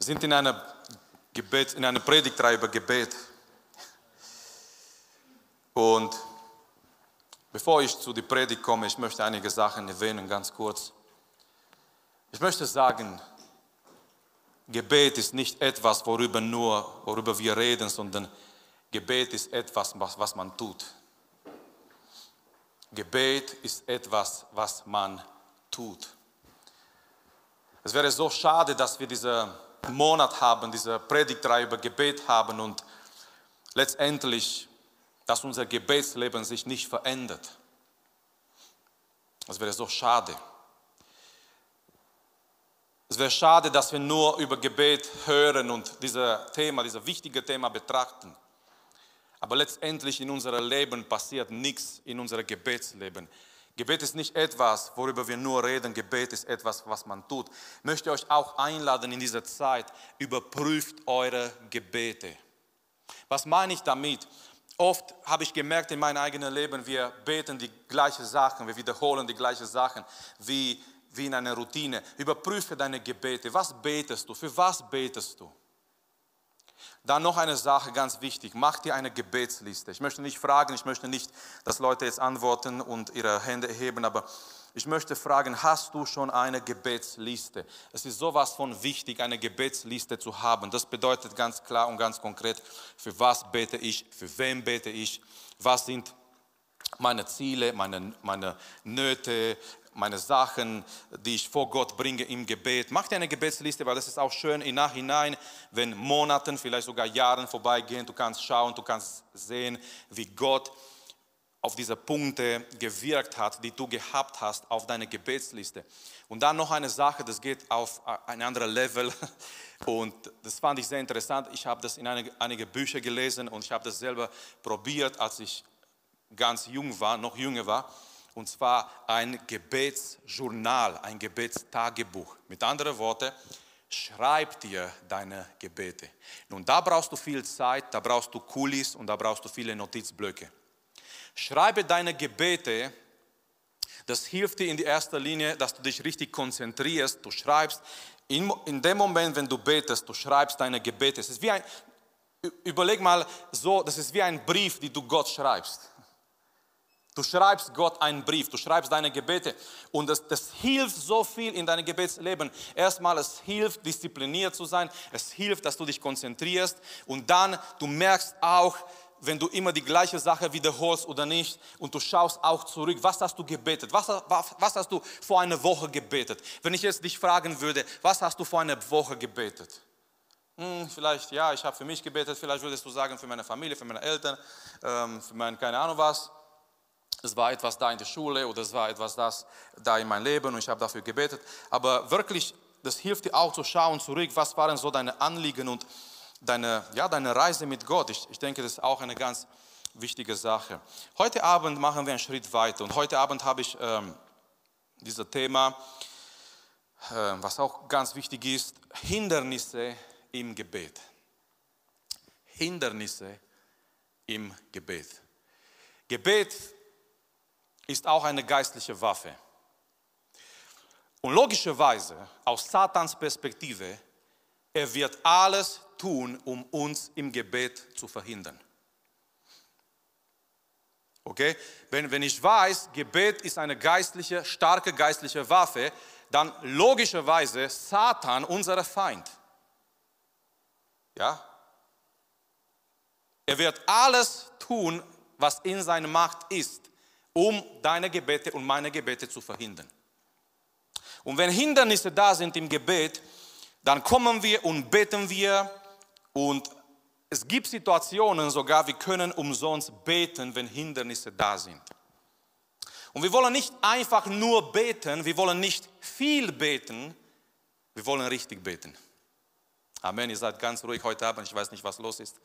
Wir sind in einer, Gebet, in einer Predigtreihe über Gebet. Und bevor ich zu der Predigt komme, ich möchte einige Sachen erwähnen, ganz kurz. Ich möchte sagen, Gebet ist nicht etwas, worüber nur, worüber wir reden, sondern Gebet ist etwas, was, was man tut. Gebet ist etwas, was man tut. Es wäre so schade, dass wir diesen Monat haben, diese Predigtreihe über Gebet haben und letztendlich, dass unser Gebetsleben sich nicht verändert. Es wäre so schade. Es wäre schade, dass wir nur über Gebet hören und dieses Thema, dieses wichtige Thema betrachten. Aber letztendlich in unserem Leben passiert nichts in unserem Gebetsleben. Gebet ist nicht etwas, worüber wir nur reden. Gebet ist etwas, was man tut. Ich möchte euch auch einladen in dieser Zeit, überprüft eure Gebete. Was meine ich damit? Oft habe ich gemerkt in meinem eigenen Leben, wir beten die gleichen Sachen, wir wiederholen die gleichen Sachen wie, wie in einer Routine. Überprüfe deine Gebete. Was betest du? Für was betest du? Dann noch eine Sache ganz wichtig, mach dir eine Gebetsliste. Ich möchte nicht fragen, ich möchte nicht, dass Leute jetzt antworten und ihre Hände erheben, aber ich möchte fragen, hast du schon eine Gebetsliste? Es ist sowas von wichtig, eine Gebetsliste zu haben. Das bedeutet ganz klar und ganz konkret, für was bete ich, für wen bete ich, was sind meine Ziele, meine, meine Nöte, meine Sachen, die ich vor Gott bringe im Gebet. Mach dir eine Gebetsliste, weil das ist auch schön im Nachhinein, wenn Monaten, vielleicht sogar Jahren vorbeigehen, du kannst schauen, du kannst sehen, wie Gott auf diese Punkte gewirkt hat, die du gehabt hast auf deine Gebetsliste. Und dann noch eine Sache, das geht auf ein anderes Level und das fand ich sehr interessant. Ich habe das in einige, einige Bücher gelesen und ich habe das selber probiert, als ich ganz jung war, noch jünger war und zwar ein Gebetsjournal, ein Gebetstagebuch. Mit anderen Worten, schreib dir deine Gebete. Nun, da brauchst du viel Zeit, da brauchst du Kulis und da brauchst du viele Notizblöcke. Schreibe deine Gebete, das hilft dir in erster Linie, dass du dich richtig konzentrierst. Du schreibst, in, in dem Moment, wenn du betest, du schreibst deine Gebete. Es ist wie ein, überleg mal so, das ist wie ein Brief, den du Gott schreibst. Du schreibst Gott einen Brief, du schreibst deine Gebete und das, das hilft so viel in deinem Gebetsleben. Erstmal, es hilft, diszipliniert zu sein, es hilft, dass du dich konzentrierst und dann, du merkst auch, wenn du immer die gleiche Sache wiederholst oder nicht und du schaust auch zurück, was hast du gebetet, was, was, was hast du vor einer Woche gebetet. Wenn ich jetzt dich fragen würde, was hast du vor einer Woche gebetet? Hm, vielleicht, ja, ich habe für mich gebetet, vielleicht würdest du sagen, für meine Familie, für meine Eltern, ähm, für mein, keine Ahnung was es war etwas da in der Schule oder es war etwas das da in meinem Leben und ich habe dafür gebetet. Aber wirklich, das hilft dir auch zu schauen zurück, was waren so deine Anliegen und deine, ja, deine Reise mit Gott. Ich, ich denke, das ist auch eine ganz wichtige Sache. Heute Abend machen wir einen Schritt weiter und heute Abend habe ich ähm, dieses Thema, äh, was auch ganz wichtig ist, Hindernisse im Gebet. Hindernisse im Gebet. Gebet ist auch eine geistliche Waffe. Und logischerweise, aus Satans Perspektive, er wird alles tun, um uns im Gebet zu verhindern. Okay? Wenn, wenn ich weiß, Gebet ist eine geistliche, starke geistliche Waffe, dann logischerweise Satan unser Feind. Ja? Er wird alles tun, was in seiner Macht ist, um deine Gebete und meine Gebete zu verhindern. Und wenn Hindernisse da sind im Gebet, dann kommen wir und beten wir und es gibt Situationen sogar, wir können umsonst beten, wenn Hindernisse da sind. Und wir wollen nicht einfach nur beten, wir wollen nicht viel beten, wir wollen richtig beten. Amen, ihr seid ganz ruhig heute Abend, ich weiß nicht, was los ist.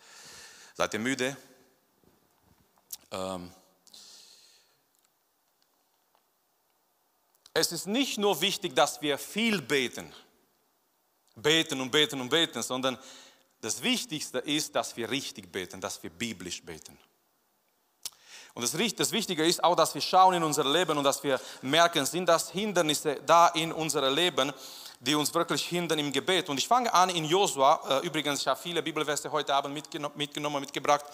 Seid ihr müde? Ähm, es ist nicht nur wichtig, dass wir viel beten, beten und beten und beten, sondern das Wichtigste ist, dass wir richtig beten, dass wir biblisch beten. Und das, das Wichtige ist auch, dass wir schauen in unser Leben und dass wir merken, sind das Hindernisse da in unserem Leben, die uns wirklich hindern im Gebet. Und ich fange an in Josua. Äh, übrigens, ich habe viele Bibelverse heute Abend mitgenommen, mitgebracht.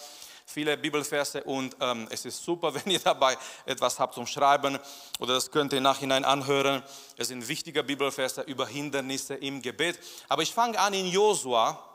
Viele Bibelverse und ähm, es ist super, wenn ihr dabei etwas habt zum Schreiben oder das könnt ihr im Nachhinein anhören. Es sind wichtige Bibelverse über Hindernisse im Gebet. Aber ich fange an in Josua,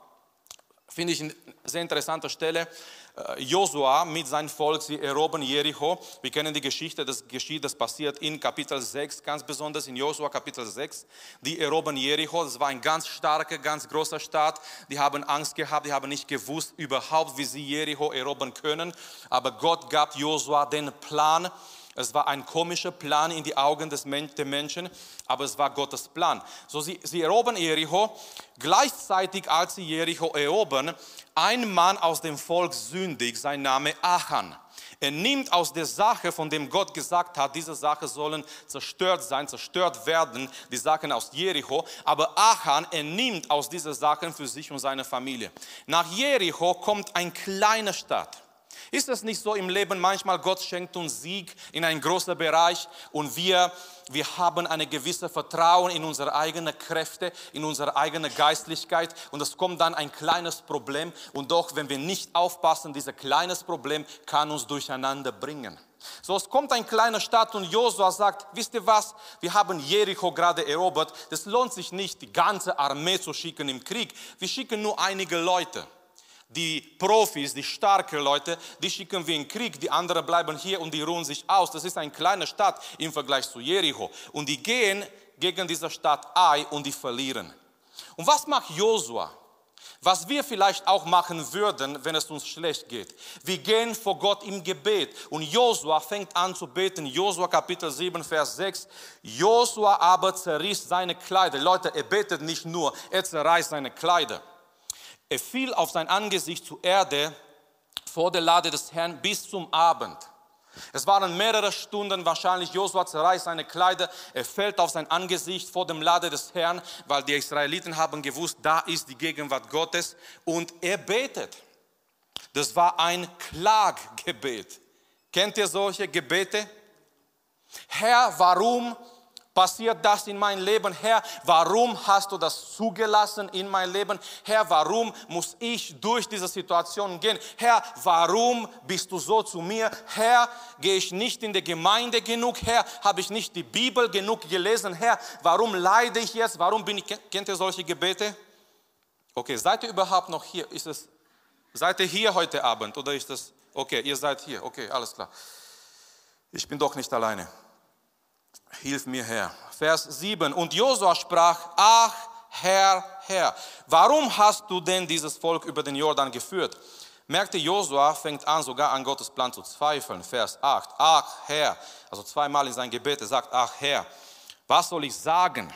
finde ich eine sehr interessante Stelle. Äh, Josua mit seinem Volk, sie erobern Jericho. Wir kennen die Geschichte, das geschieht, das passiert in Kapitel 6, ganz besonders in Josua Kapitel 6. Die erobern Jericho, das war ein ganz starker, ganz großer Staat. Die haben Angst gehabt, die haben nicht gewusst überhaupt, wie sie Jericho erobern können. Aber Gott gab Josua den Plan, es war ein komischer Plan in die Augen des Men der Menschen, aber es war Gottes Plan. So, sie, sie erobern Jericho. Gleichzeitig, als sie Jericho erobern, ein Mann aus dem Volk sündig, sein Name Achan. Er nimmt aus der Sache, von dem Gott gesagt hat, diese Sache sollen zerstört sein, zerstört werden, die Sachen aus Jericho. Aber Achan, er nimmt aus dieser Sachen für sich und seine Familie. Nach Jericho kommt eine kleine Stadt. Ist es nicht so im Leben manchmal, Gott schenkt uns Sieg in einen großen Bereich und wir, wir haben eine gewisse Vertrauen in unsere eigenen Kräfte, in unsere eigene Geistlichkeit und es kommt dann ein kleines Problem und doch, wenn wir nicht aufpassen, dieses kleines Problem kann uns durcheinander bringen. So, es kommt ein kleiner Stadt und Josua sagt, wisst ihr was, wir haben Jericho gerade erobert, das lohnt sich nicht, die ganze Armee zu schicken im Krieg, wir schicken nur einige Leute. Die Profis, die starken Leute, die schicken wir in den Krieg, die anderen bleiben hier und die ruhen sich aus. Das ist eine kleine Stadt im Vergleich zu Jericho. Und die gehen gegen diese Stadt Ai und die verlieren. Und was macht Josua? Was wir vielleicht auch machen würden, wenn es uns schlecht geht. Wir gehen vor Gott im Gebet. Und Josua fängt an zu beten. Josua Kapitel 7, Vers 6. Josua aber zerriss seine Kleider. Leute, er betet nicht nur, er zerreißt seine Kleider. Er fiel auf sein Angesicht zur Erde vor der Lade des Herrn bis zum Abend. Es waren mehrere Stunden, wahrscheinlich Josua zerreißt seine Kleider, er fällt auf sein Angesicht vor dem Lade des Herrn, weil die Israeliten haben gewusst, da ist die Gegenwart Gottes und er betet. Das war ein Klaggebet. Kennt ihr solche Gebete? Herr, warum passiert das in meinem Leben? Herr, warum hast du das zugelassen in mein Leben? Herr, warum muss ich durch diese Situation gehen? Herr, warum bist du so zu mir? Herr, gehe ich nicht in die Gemeinde genug? Herr, habe ich nicht die Bibel genug gelesen? Herr, warum leide ich jetzt? Warum bin ich, kennt ihr solche Gebete? Okay, seid ihr überhaupt noch hier? Ist es, seid ihr hier heute Abend oder ist das, okay, ihr seid hier, okay, alles klar. Ich bin doch nicht alleine. Hilf mir, Herr. Vers 7. Und Josua sprach, ach, Herr, Herr, warum hast du denn dieses Volk über den Jordan geführt? Merkte Josua fängt an, sogar an Gottes Plan zu zweifeln. Vers 8. Ach, Herr. Also zweimal in sein Gebet, er sagt, ach, Herr, was soll ich sagen?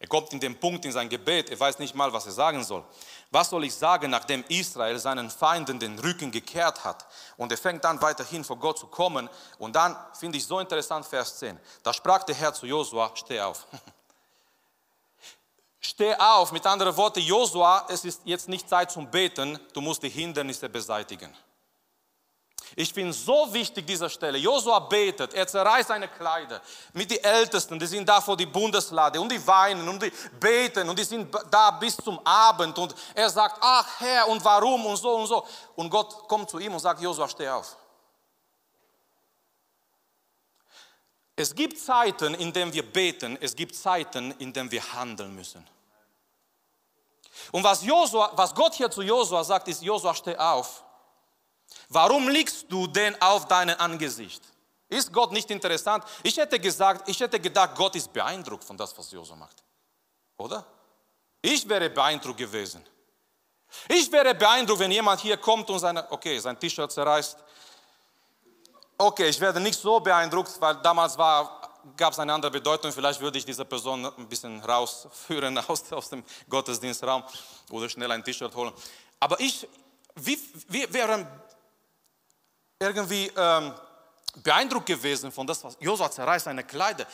Er kommt in den Punkt in sein Gebet, er weiß nicht mal, was er sagen soll. Was soll ich sagen, nachdem Israel seinen Feinden den Rücken gekehrt hat? Und er fängt dann weiterhin vor Gott zu kommen. Und dann finde ich so interessant, Vers 10. Da sprach der Herr zu Josua, steh auf. steh auf, mit anderen Worten, Josua, es ist jetzt nicht Zeit zum Beten, du musst die Hindernisse beseitigen. Ich finde so wichtig diese Stelle. Josua betet, er zerreißt seine Kleider mit den Ältesten, die sind da vor die Bundeslade und die weinen und die beten und die sind da bis zum Abend und er sagt, ach Herr und warum und so und so. Und Gott kommt zu ihm und sagt, Josua, steh auf. Es gibt Zeiten, in denen wir beten, es gibt Zeiten, in denen wir handeln müssen. Und was, Josua, was Gott hier zu Josua sagt, ist, Josua, steh auf Warum liegst du denn auf deinem Angesicht? Ist Gott nicht interessant? Ich hätte gesagt, ich hätte gedacht, Gott ist beeindruckt von das, was Josua macht. Oder? Ich wäre beeindruckt gewesen. Ich wäre beeindruckt, wenn jemand hier kommt und seine, okay, sein T-Shirt zerreißt. Okay, ich werde nicht so beeindruckt, weil damals gab es eine andere Bedeutung. Vielleicht würde ich diese Person ein bisschen rausführen aus, aus dem Gottesdienstraum oder schnell ein T-Shirt holen. Aber ich, wie wären irgendwie ähm, beeindruckt gewesen von das, was Josua zerreißt seine Kleider.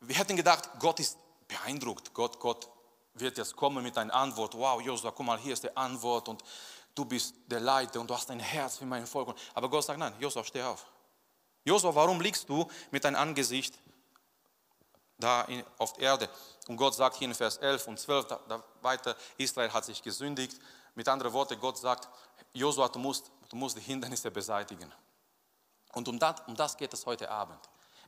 Wir hätten gedacht, Gott ist beeindruckt. Gott, Gott wird jetzt kommen mit einer Antwort. Wow, Josua, guck mal, hier ist die Antwort und du bist der Leiter und du hast ein Herz für mein Volk. Aber Gott sagt, nein, Josua, steh auf. Josua, warum liegst du mit deinem Angesicht da in, auf Erde. Und Gott sagt hier in Vers 11 und 12 da, da weiter, Israel hat sich gesündigt. Mit anderen Worten, Gott sagt, Josua, du musst, du musst die Hindernisse beseitigen. Und um das, um das geht es heute Abend.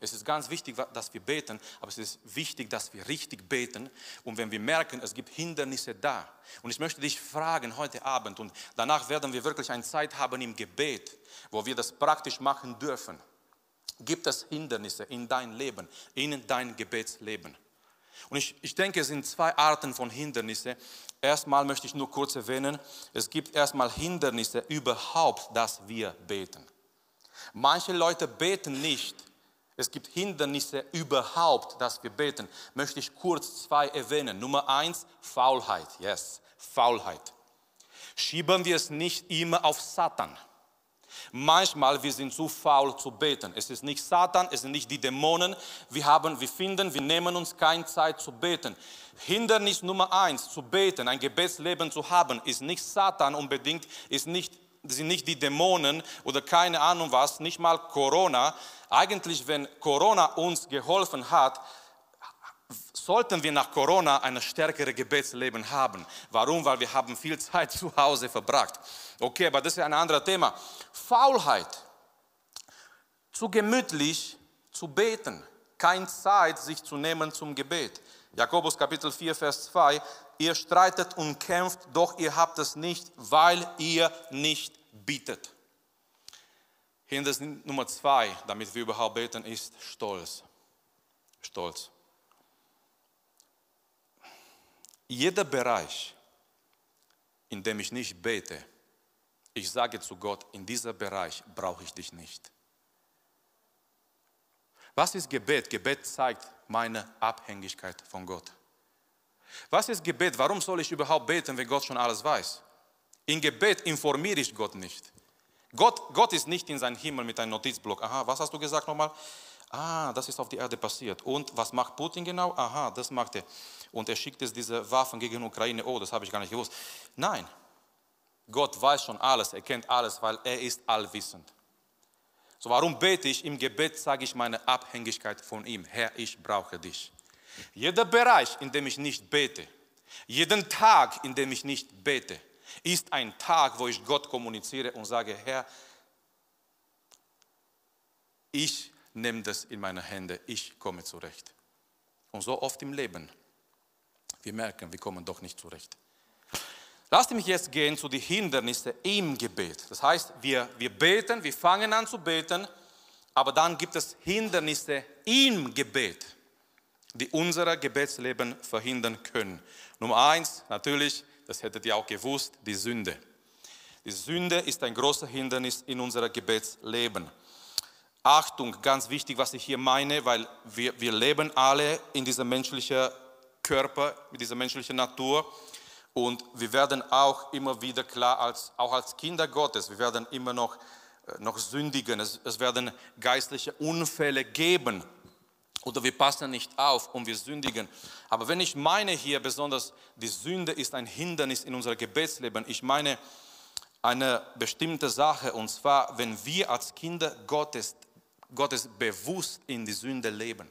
Es ist ganz wichtig, dass wir beten, aber es ist wichtig, dass wir richtig beten. Und wenn wir merken, es gibt Hindernisse da. Und ich möchte dich fragen heute Abend, und danach werden wir wirklich eine Zeit haben im Gebet, wo wir das praktisch machen dürfen. Gibt es Hindernisse in dein Leben, in dein Gebetsleben? Und ich, ich denke, es sind zwei Arten von Hindernisse. Erstmal möchte ich nur kurz erwähnen, es gibt erstmal Hindernisse überhaupt, dass wir beten. Manche Leute beten nicht. Es gibt Hindernisse überhaupt, dass wir beten. Möchte ich kurz zwei erwähnen. Nummer eins, Faulheit. Yes, Faulheit. Schieben wir es nicht immer auf Satan. Manchmal wir sind zu faul zu beten. Es ist nicht Satan, es sind nicht die Dämonen. Wir haben, wir finden, wir nehmen uns keine Zeit zu beten. Hindernis Nummer eins zu beten, ein Gebetsleben zu haben, ist nicht Satan unbedingt, ist nicht sind nicht die Dämonen oder keine Ahnung was, nicht mal Corona. Eigentlich, wenn Corona uns geholfen hat, sollten wir nach Corona ein stärkeres Gebetsleben haben. Warum? Weil wir haben viel Zeit zu Hause verbracht. Okay, aber das ist ein anderes Thema. Faulheit. Zu gemütlich zu beten. Keine Zeit, sich zu nehmen zum Gebet. Jakobus Kapitel 4, Vers 2. Ihr streitet und kämpft, doch ihr habt es nicht, weil ihr nicht bittet. Hindernis Nummer zwei, damit wir überhaupt beten, ist Stolz. Stolz. Jeder Bereich, in dem ich nicht bete, ich sage zu Gott, in diesem Bereich brauche ich dich nicht. Was ist Gebet? Gebet zeigt meine Abhängigkeit von Gott. Was ist Gebet? Warum soll ich überhaupt beten, wenn Gott schon alles weiß? In Gebet informiere ich Gott nicht. Gott, Gott ist nicht in seinem Himmel mit einem Notizblock. Aha, was hast du gesagt nochmal? Ah, das ist auf die Erde passiert. Und was macht Putin genau? Aha, das macht er. Und er schickt jetzt diese Waffen gegen die Ukraine. Oh, das habe ich gar nicht gewusst. Nein, Gott weiß schon alles, er kennt alles, weil er ist allwissend. So, warum bete ich? Im Gebet sage ich meine Abhängigkeit von ihm. Herr, ich brauche dich. Jeder Bereich, in dem ich nicht bete, jeden Tag, in dem ich nicht bete, ist ein Tag, wo ich Gott kommuniziere und sage, Herr, ich nehme das in meine Hände, ich komme zurecht. Und so oft im Leben, wir merken, wir kommen doch nicht zurecht. Lasst mich jetzt gehen zu den Hindernissen im Gebet. Das heißt, wir, wir beten, wir fangen an zu beten, aber dann gibt es Hindernisse im Gebet, die unser Gebetsleben verhindern können. Nummer eins, natürlich, das hättet ihr auch gewusst, die Sünde. Die Sünde ist ein großer Hindernis in unserem Gebetsleben. Achtung, ganz wichtig, was ich hier meine, weil wir, wir leben alle in diesem menschlichen Körper, mit dieser menschlichen Natur. Und wir werden auch immer wieder klar, als, auch als Kinder Gottes, wir werden immer noch, äh, noch sündigen. Es, es werden geistliche Unfälle geben oder wir passen nicht auf und wir sündigen. Aber wenn ich meine hier besonders, die Sünde ist ein Hindernis in unserem Gebetsleben, ich meine eine bestimmte Sache, und zwar, wenn wir als Kinder Gottes, Gottes bewusst in die Sünde leben.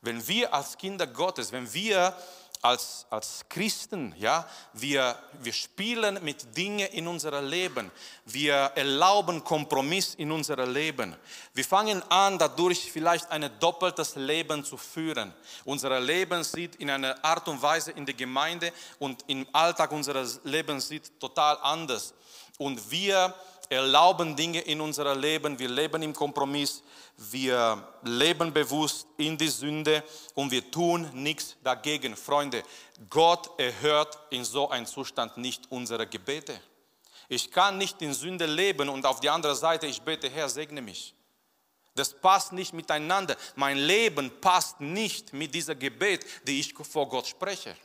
Wenn wir als Kinder Gottes, wenn wir als, als Christen, ja, wir, wir spielen mit Dingen in unserem Leben. Wir erlauben Kompromiss in unserem Leben. Wir fangen an, dadurch vielleicht ein doppeltes Leben zu führen. Unser Leben sieht in einer Art und Weise in der Gemeinde und im Alltag unseres Lebens sieht total anders. Und wir erlauben Dinge in unserem Leben, wir leben im Kompromiss, wir leben bewusst in die Sünde und wir tun nichts dagegen. Freunde, Gott erhört in so einem Zustand nicht unsere Gebete. Ich kann nicht in Sünde leben und auf die andere Seite ich bete, Herr, segne mich. Das passt nicht miteinander. Mein Leben passt nicht mit dieser Gebet, die ich vor Gott spreche.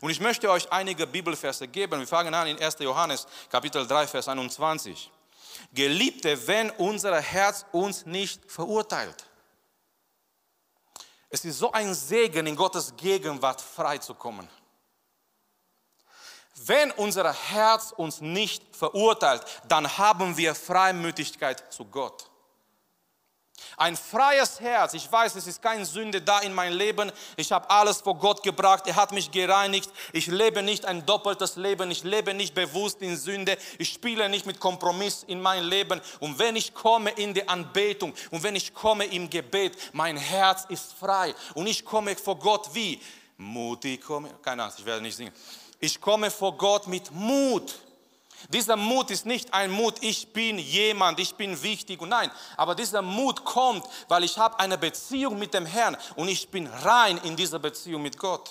Und ich möchte euch einige Bibelverse geben. Wir fangen an in 1. Johannes Kapitel 3, Vers 21. Geliebte, wenn unser Herz uns nicht verurteilt. Es ist so ein Segen, in Gottes Gegenwart freizukommen. Wenn unser Herz uns nicht verurteilt, dann haben wir Freimütigkeit zu Gott. Ein freies Herz. Ich weiß, es ist keine Sünde da in meinem Leben. Ich habe alles vor Gott gebracht. Er hat mich gereinigt. Ich lebe nicht ein doppeltes Leben. Ich lebe nicht bewusst in Sünde. Ich spiele nicht mit Kompromiss in mein Leben. Und wenn ich komme in die Anbetung und wenn ich komme im Gebet, mein Herz ist frei. Und ich komme vor Gott wie? Mutig komme. Keine Angst, ich werde nicht singen. Ich komme vor Gott mit Mut. Dieser Mut ist nicht ein Mut, ich bin jemand, ich bin wichtig und nein, aber dieser Mut kommt, weil ich habe eine Beziehung mit dem Herrn und ich bin rein in dieser Beziehung mit Gott.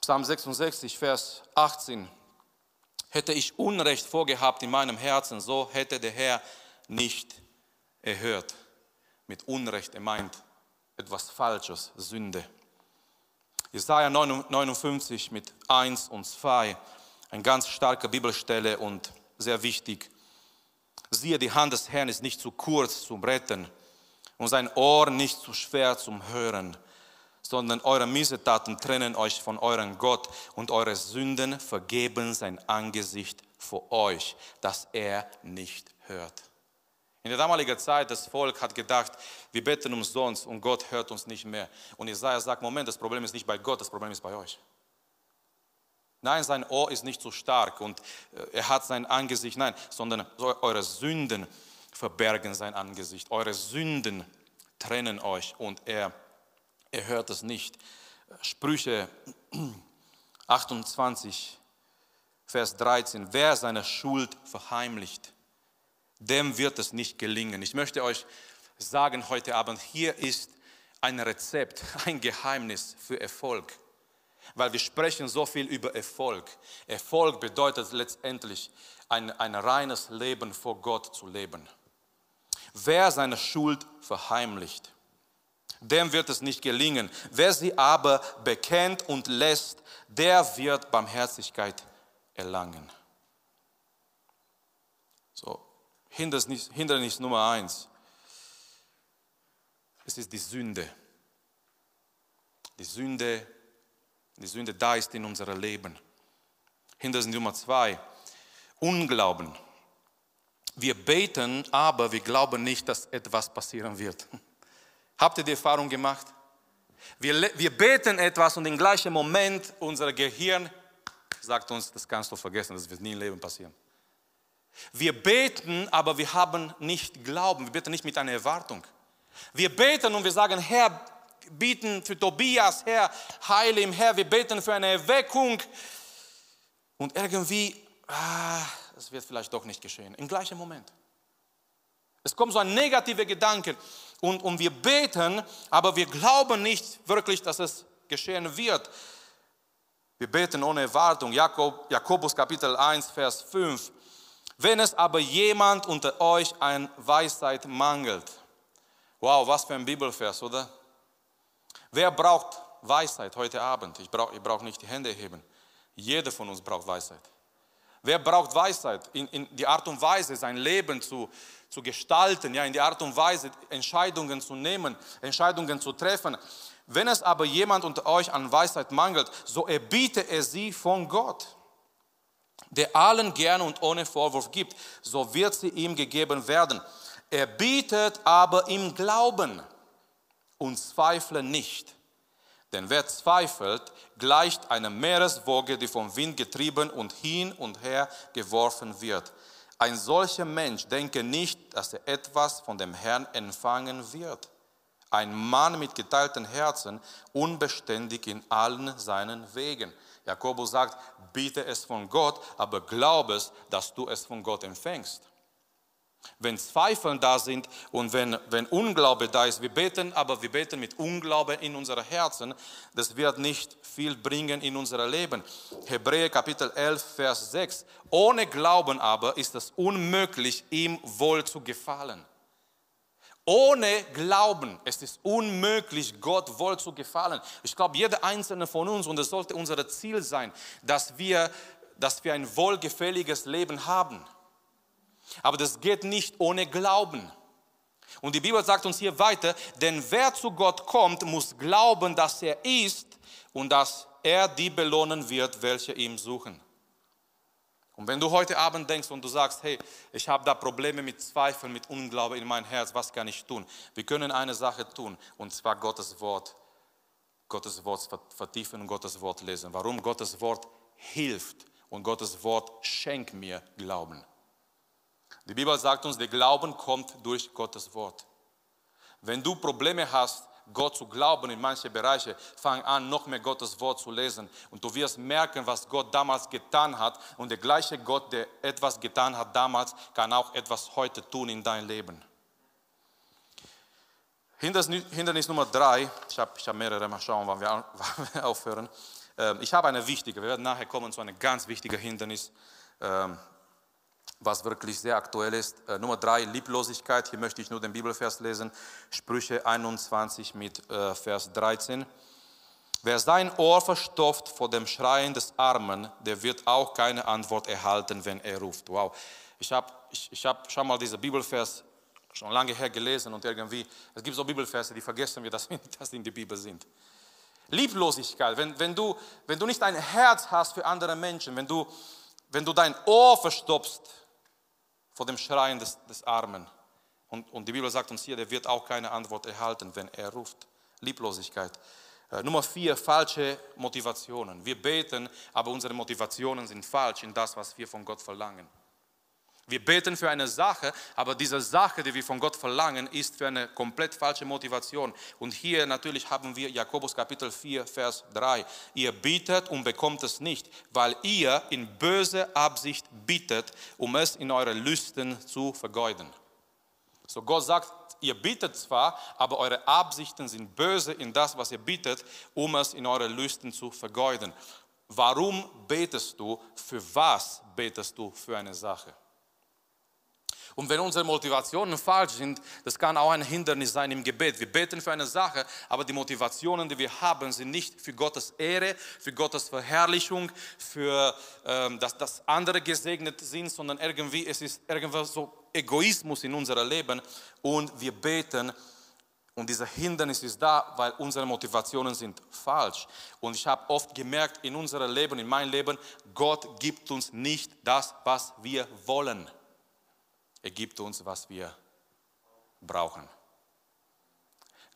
Psalm 66, Vers 18. Hätte ich Unrecht vorgehabt in meinem Herzen, so hätte der Herr nicht erhört. Mit Unrecht, er meint etwas Falsches, Sünde. Jesaja 59 mit 1 und 2. Eine ganz starke Bibelstelle und sehr wichtig. Siehe, die Hand des Herrn ist nicht zu kurz zum Retten und sein Ohr nicht zu schwer zum Hören, sondern eure Missetaten trennen euch von eurem Gott und eure Sünden vergeben sein Angesicht vor euch, dass er nicht hört. In der damaligen Zeit, das Volk hat gedacht, wir beten umsonst und Gott hört uns nicht mehr. Und Isaiah sagt, Moment, das Problem ist nicht bei Gott, das Problem ist bei euch. Nein, sein Ohr ist nicht so stark und äh, er hat sein Angesicht, nein, sondern eure Sünden verbergen sein Angesicht. Eure Sünden trennen euch und er, er hört es nicht. Sprüche 28, Vers 13. Wer seine Schuld verheimlicht, dem wird es nicht gelingen. Ich möchte euch sagen heute Abend, hier ist ein Rezept, ein Geheimnis für Erfolg weil wir sprechen so viel über Erfolg. Erfolg bedeutet letztendlich ein, ein reines Leben vor Gott zu leben. Wer seine Schuld verheimlicht, dem wird es nicht gelingen. Wer sie aber bekennt und lässt, der wird Barmherzigkeit erlangen. So, Hindernis, Hindernis Nummer eins. Es ist die Sünde. Die Sünde die Sünde da ist in unserem Leben. Hindernis Nummer zwei, Unglauben. Wir beten, aber wir glauben nicht, dass etwas passieren wird. Habt ihr die Erfahrung gemacht? Wir, wir beten etwas und im gleichen Moment unser Gehirn sagt uns, das kannst du vergessen, das wird nie im Leben passieren. Wir beten, aber wir haben nicht Glauben, wir beten nicht mit einer Erwartung. Wir beten und wir sagen, Herr, bieten für Tobias, Herr, heile ihm, Herr, wir beten für eine Erweckung. Und irgendwie, ah, das wird vielleicht doch nicht geschehen. Im gleichen Moment. Es kommt so ein negativer Gedanke und, und wir beten, aber wir glauben nicht wirklich, dass es geschehen wird. Wir beten ohne Erwartung. Jakob, Jakobus Kapitel 1, Vers 5. Wenn es aber jemand unter euch an Weisheit mangelt. Wow, was für ein Bibelvers, oder? Wer braucht Weisheit heute Abend? Ich brauche ich brauch nicht die Hände heben. Jeder von uns braucht Weisheit. Wer braucht Weisheit? In, in die Art und Weise, sein Leben zu, zu gestalten, ja, in die Art und Weise, Entscheidungen zu nehmen, Entscheidungen zu treffen. Wenn es aber jemand unter euch an Weisheit mangelt, so erbiete er sie von Gott, der allen gerne und ohne Vorwurf gibt, so wird sie ihm gegeben werden. Er bietet aber im Glauben und zweifle nicht. Denn wer zweifelt, gleicht einer Meereswoge, die vom Wind getrieben und hin und her geworfen wird. Ein solcher Mensch denke nicht, dass er etwas von dem Herrn empfangen wird. Ein Mann mit geteilten Herzen, unbeständig in allen seinen Wegen. Jakobus sagt, biete es von Gott, aber glaube es, dass du es von Gott empfängst. Wenn Zweifel da sind und wenn, wenn Unglaube da ist, wir beten, aber wir beten mit Unglaube in unser Herzen, das wird nicht viel bringen in unser Leben. Hebräer Kapitel 11, Vers 6. Ohne Glauben aber ist es unmöglich, ihm wohl zu gefallen. Ohne Glauben es ist unmöglich, Gott wohl zu gefallen. Ich glaube, jeder einzelne von uns, und es sollte unser Ziel sein, dass wir, dass wir ein wohlgefälliges Leben haben. Aber das geht nicht ohne Glauben. Und die Bibel sagt uns hier weiter, denn wer zu Gott kommt, muss glauben, dass er ist und dass er die belohnen wird, welche ihm suchen. Und wenn du heute Abend denkst und du sagst, hey, ich habe da Probleme mit Zweifeln, mit Unglauben in mein Herz, was kann ich tun? Wir können eine Sache tun, und zwar Gottes Wort, Gottes Wort vertiefen und Gottes Wort lesen. Warum? Gottes Wort hilft und Gottes Wort schenkt mir Glauben. Die Bibel sagt uns, der Glauben kommt durch Gottes Wort. Wenn du Probleme hast, Gott zu glauben in manche Bereiche, fang an, noch mehr Gottes Wort zu lesen. Und du wirst merken, was Gott damals getan hat. Und der gleiche Gott, der etwas getan hat damals, kann auch etwas heute tun in dein Leben. Hindernis Nummer drei, ich habe hab mehrere, mal schauen, wann wir, aufhören. Ähm, ich habe eine wichtige, wir werden nachher kommen zu einem ganz wichtigen Hindernis. Was wirklich sehr aktuell ist. Äh, Nummer drei, Lieblosigkeit. Hier möchte ich nur den Bibelvers lesen. Sprüche 21 mit äh, Vers 13. Wer sein Ohr verstopft vor dem Schreien des Armen, der wird auch keine Antwort erhalten, wenn er ruft. Wow. Ich habe ich, ich hab schon mal diesen Bibelvers schon lange her gelesen und irgendwie, es gibt so Bibelverse, die vergessen wir, dass, dass die in der Bibel sind. Lieblosigkeit, wenn, wenn, du, wenn du nicht ein Herz hast für andere Menschen, wenn du, wenn du dein Ohr verstopfst vor dem Schreien des, des Armen. Und, und die Bibel sagt uns hier, der wird auch keine Antwort erhalten, wenn er ruft. Lieblosigkeit. Äh, Nummer vier, falsche Motivationen. Wir beten, aber unsere Motivationen sind falsch in das, was wir von Gott verlangen. Wir beten für eine Sache, aber diese Sache, die wir von Gott verlangen, ist für eine komplett falsche Motivation. Und hier natürlich haben wir Jakobus Kapitel 4, Vers 3. Ihr bittet und bekommt es nicht, weil ihr in böse Absicht bittet, um es in eure Lüsten zu vergeuden. So Gott sagt, ihr bittet zwar, aber eure Absichten sind böse in das, was ihr bittet, um es in eure Lüsten zu vergeuden. Warum betest du? Für was betest du für eine Sache? Und wenn unsere Motivationen falsch sind, das kann auch ein Hindernis sein im Gebet. Wir beten für eine Sache, aber die Motivationen, die wir haben, sind nicht für Gottes Ehre, für Gottes Verherrlichung, für ähm, dass, dass andere gesegnet sind, sondern irgendwie es ist irgendwas so Egoismus in unserem Leben und wir beten und dieser Hindernis ist da, weil unsere Motivationen sind falsch. Und ich habe oft gemerkt in unserem Leben, in meinem Leben, Gott gibt uns nicht das, was wir wollen. Er gibt uns, was wir brauchen.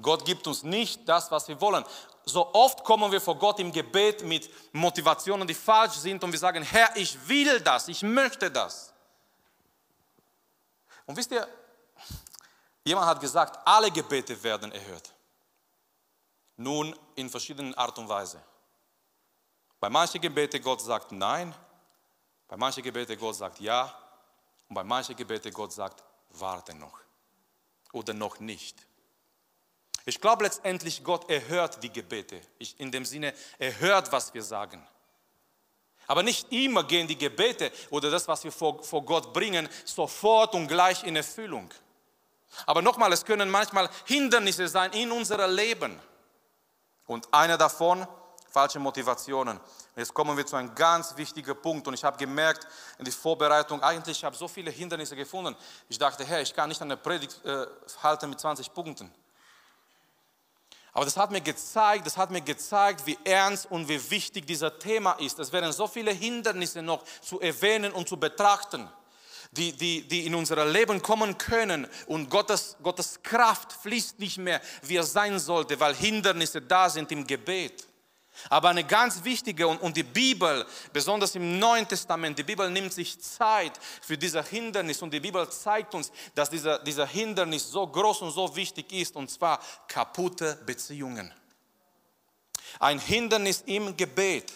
Gott gibt uns nicht das, was wir wollen. So oft kommen wir vor Gott im Gebet mit Motivationen, die falsch sind und wir sagen, Herr, ich will das, ich möchte das. Und wisst ihr, jemand hat gesagt, alle Gebete werden erhört. Nun in verschiedenen Art und Weise. Bei manchen Gebeten Gott sagt nein, bei manchen Gebeten Gott sagt ja, und bei manchen Gebeten Gott sagt, warte noch oder noch nicht. Ich glaube letztendlich, Gott erhört die Gebete. Ich, in dem Sinne, er hört, was wir sagen. Aber nicht immer gehen die Gebete oder das, was wir vor, vor Gott bringen, sofort und gleich in Erfüllung. Aber nochmal, es können manchmal Hindernisse sein in unserem Leben. Und einer davon falsche Motivationen. Jetzt kommen wir zu einem ganz wichtigen Punkt und ich habe gemerkt in der Vorbereitung, eigentlich habe ich so viele Hindernisse gefunden. Ich dachte, Herr, ich kann nicht eine Predigt äh, halten mit 20 Punkten. Aber das hat mir gezeigt, das hat mir gezeigt, wie ernst und wie wichtig dieser Thema ist. Es werden so viele Hindernisse noch zu erwähnen und zu betrachten, die, die, die in unser Leben kommen können und Gottes, Gottes Kraft fließt nicht mehr, wie es sein sollte, weil Hindernisse da sind im Gebet. Aber eine ganz wichtige und, und die Bibel, besonders im Neuen Testament, die Bibel nimmt sich Zeit für dieses Hindernis und die Bibel zeigt uns, dass dieser, dieser Hindernis so groß und so wichtig ist und zwar kaputte Beziehungen. Ein Hindernis im Gebet.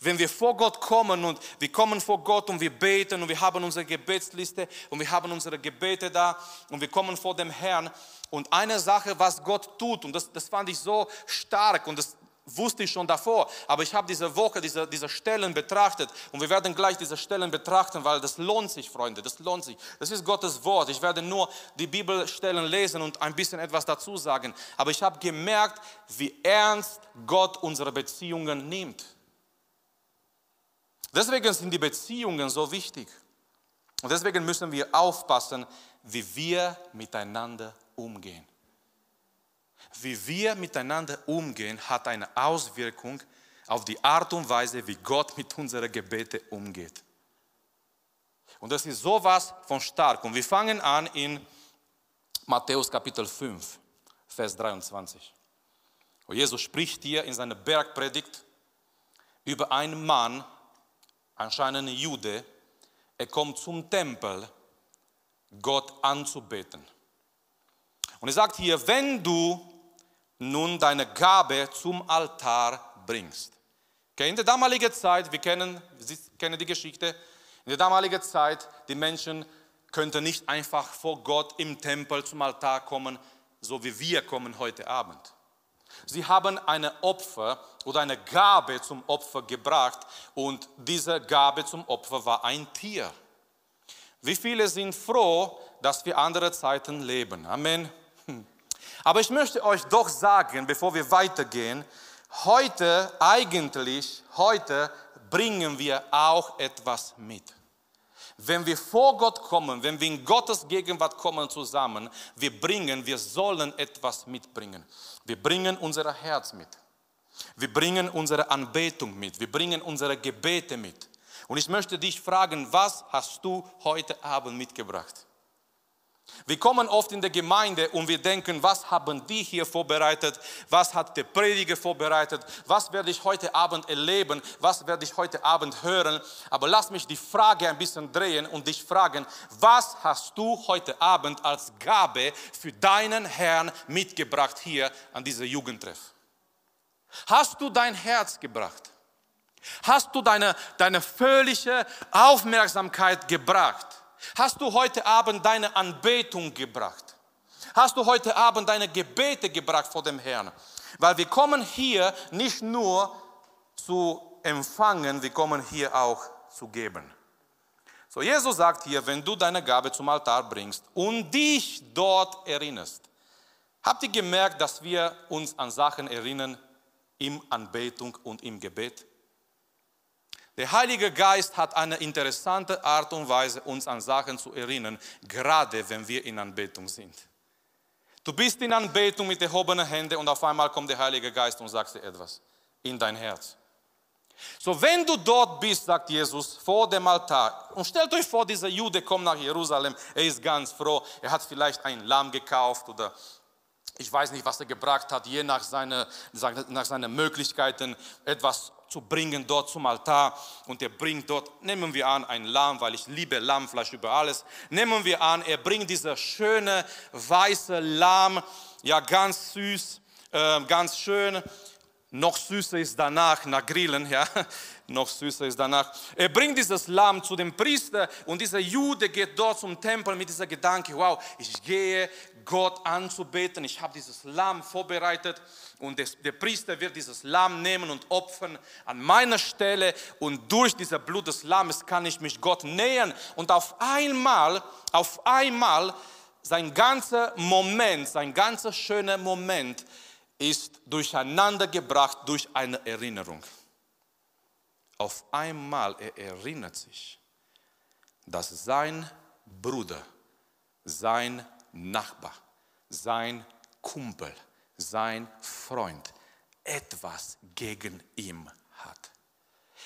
Wenn wir vor Gott kommen und wir kommen vor Gott und wir beten und wir haben unsere Gebetsliste und wir haben unsere Gebete da und wir kommen vor dem Herrn und eine Sache, was Gott tut und das, das fand ich so stark und das, wusste ich schon davor, aber ich habe diese Woche diese, diese Stellen betrachtet und wir werden gleich diese Stellen betrachten, weil das lohnt sich, Freunde, das lohnt sich. Das ist Gottes Wort. Ich werde nur die Bibelstellen lesen und ein bisschen etwas dazu sagen, aber ich habe gemerkt, wie ernst Gott unsere Beziehungen nimmt. Deswegen sind die Beziehungen so wichtig. Und deswegen müssen wir aufpassen, wie wir miteinander umgehen wie wir miteinander umgehen, hat eine Auswirkung auf die Art und Weise, wie Gott mit unseren Gebeten umgeht. Und das ist sowas von stark. Und wir fangen an in Matthäus Kapitel 5, Vers 23. Und Jesus spricht hier in seiner Bergpredigt über einen Mann, anscheinend ein Jude, er kommt zum Tempel, Gott anzubeten. Und er sagt hier, wenn du nun deine Gabe zum Altar bringst. Okay, in der damaligen Zeit, wir kennen, Sie kennen die Geschichte, in der damaligen Zeit, die Menschen könnten nicht einfach vor Gott im Tempel zum Altar kommen, so wie wir kommen heute Abend. Sie haben eine Opfer oder eine Gabe zum Opfer gebracht und diese Gabe zum Opfer war ein Tier. Wie viele sind froh, dass wir andere Zeiten leben? Amen. Aber ich möchte euch doch sagen, bevor wir weitergehen, heute eigentlich, heute bringen wir auch etwas mit. Wenn wir vor Gott kommen, wenn wir in Gottes Gegenwart kommen zusammen, wir bringen, wir sollen etwas mitbringen. Wir bringen unser Herz mit. Wir bringen unsere Anbetung mit. Wir bringen unsere Gebete mit. Und ich möchte dich fragen, was hast du heute Abend mitgebracht? Wir kommen oft in der Gemeinde und wir denken, was haben die hier vorbereitet? Was hat der Prediger vorbereitet? Was werde ich heute Abend erleben? Was werde ich heute Abend hören? Aber lass mich die Frage ein bisschen drehen und dich fragen, was hast du heute Abend als Gabe für deinen Herrn mitgebracht hier an dieser Jugendtreff? Hast du dein Herz gebracht? Hast du deine, deine völlige Aufmerksamkeit gebracht? Hast du heute Abend deine Anbetung gebracht? Hast du heute Abend deine Gebete gebracht vor dem Herrn? Weil wir kommen hier nicht nur zu empfangen, wir kommen hier auch zu geben. So, Jesus sagt hier, wenn du deine Gabe zum Altar bringst und dich dort erinnerst. Habt ihr gemerkt, dass wir uns an Sachen erinnern im Anbetung und im Gebet? Der Heilige Geist hat eine interessante Art und Weise, uns an Sachen zu erinnern, gerade wenn wir in Anbetung sind. Du bist in Anbetung mit erhobenen Händen und auf einmal kommt der Heilige Geist und sagt dir etwas in dein Herz. So, wenn du dort bist, sagt Jesus, vor dem Altar, und stellt euch vor, dieser Jude kommt nach Jerusalem, er ist ganz froh, er hat vielleicht ein Lamm gekauft oder ich weiß nicht, was er gebracht hat, je nach, seine, nach seinen Möglichkeiten etwas zu bringen dort zum Altar. Und er bringt dort, nehmen wir an, ein Lamm, weil ich liebe Lammfleisch über alles. Nehmen wir an, er bringt dieses schöne weiße Lamm, ja ganz süß, äh, ganz schön. Noch süßer ist danach, nach Grillen, ja, noch süßer ist danach. Er bringt dieses Lamm zu dem Priester und dieser Jude geht dort zum Tempel mit dieser Gedanke, wow, ich gehe Gott anzubeten, ich habe dieses Lamm vorbereitet und des, der Priester wird dieses Lamm nehmen und opfern an meiner Stelle. Und durch dieses Blut des Lammes kann ich mich Gott nähern. Und auf einmal, auf einmal sein ganzer Moment, sein ganzer schöner Moment ist durcheinander gebracht durch eine Erinnerung. Auf einmal er erinnert sich, dass sein Bruder, sein Nachbar, sein Kumpel, sein Freund etwas gegen ihn hat.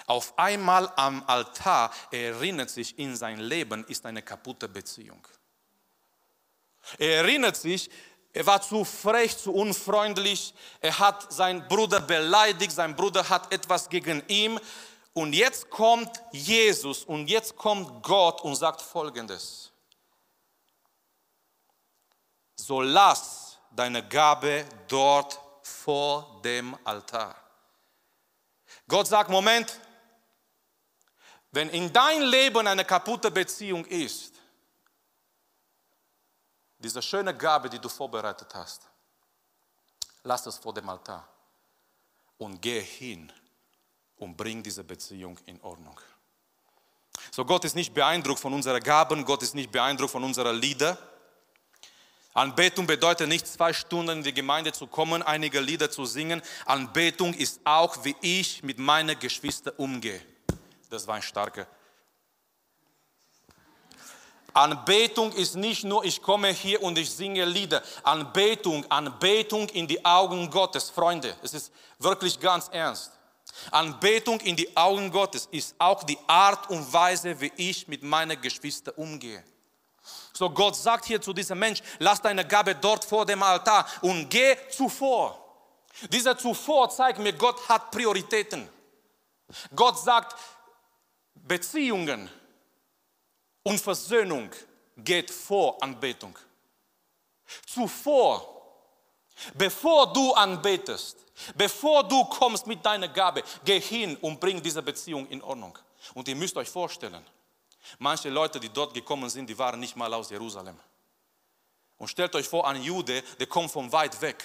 Auf einmal am Altar erinnert sich in sein Leben ist eine kaputte Beziehung. Er erinnert sich, er war zu frech, zu unfreundlich, er hat seinen Bruder beleidigt, sein Bruder hat etwas gegen ihn. Und jetzt kommt Jesus und jetzt kommt Gott und sagt folgendes. So lass deine Gabe dort vor dem Altar. Gott sagt, Moment, wenn in dein Leben eine kaputte Beziehung ist, diese schöne Gabe, die du vorbereitet hast, lass es vor dem Altar und geh hin und bring diese Beziehung in Ordnung. So, Gott ist nicht beeindruckt von unseren Gaben, Gott ist nicht beeindruckt von unseren Liedern. Anbetung bedeutet nicht zwei Stunden in die Gemeinde zu kommen, einige Lieder zu singen. Anbetung ist auch, wie ich mit meinen Geschwistern umgehe. Das war ein starker. Anbetung ist nicht nur, ich komme hier und ich singe Lieder. Anbetung, Anbetung in die Augen Gottes, Freunde. Es ist wirklich ganz ernst. Anbetung in die Augen Gottes ist auch die Art und Weise, wie ich mit meinen Geschwistern umgehe. So Gott sagt hier zu diesem Mensch, lass deine Gabe dort vor dem Altar und geh zuvor. Dieser zuvor zeigt mir, Gott hat Prioritäten. Gott sagt, Beziehungen und Versöhnung geht vor Anbetung. Zuvor, bevor du anbetest, bevor du kommst mit deiner Gabe, geh hin und bring diese Beziehung in Ordnung. Und ihr müsst euch vorstellen, manche Leute, die dort gekommen sind, die waren nicht mal aus Jerusalem. Und stellt euch vor, ein Jude, der kommt von weit weg.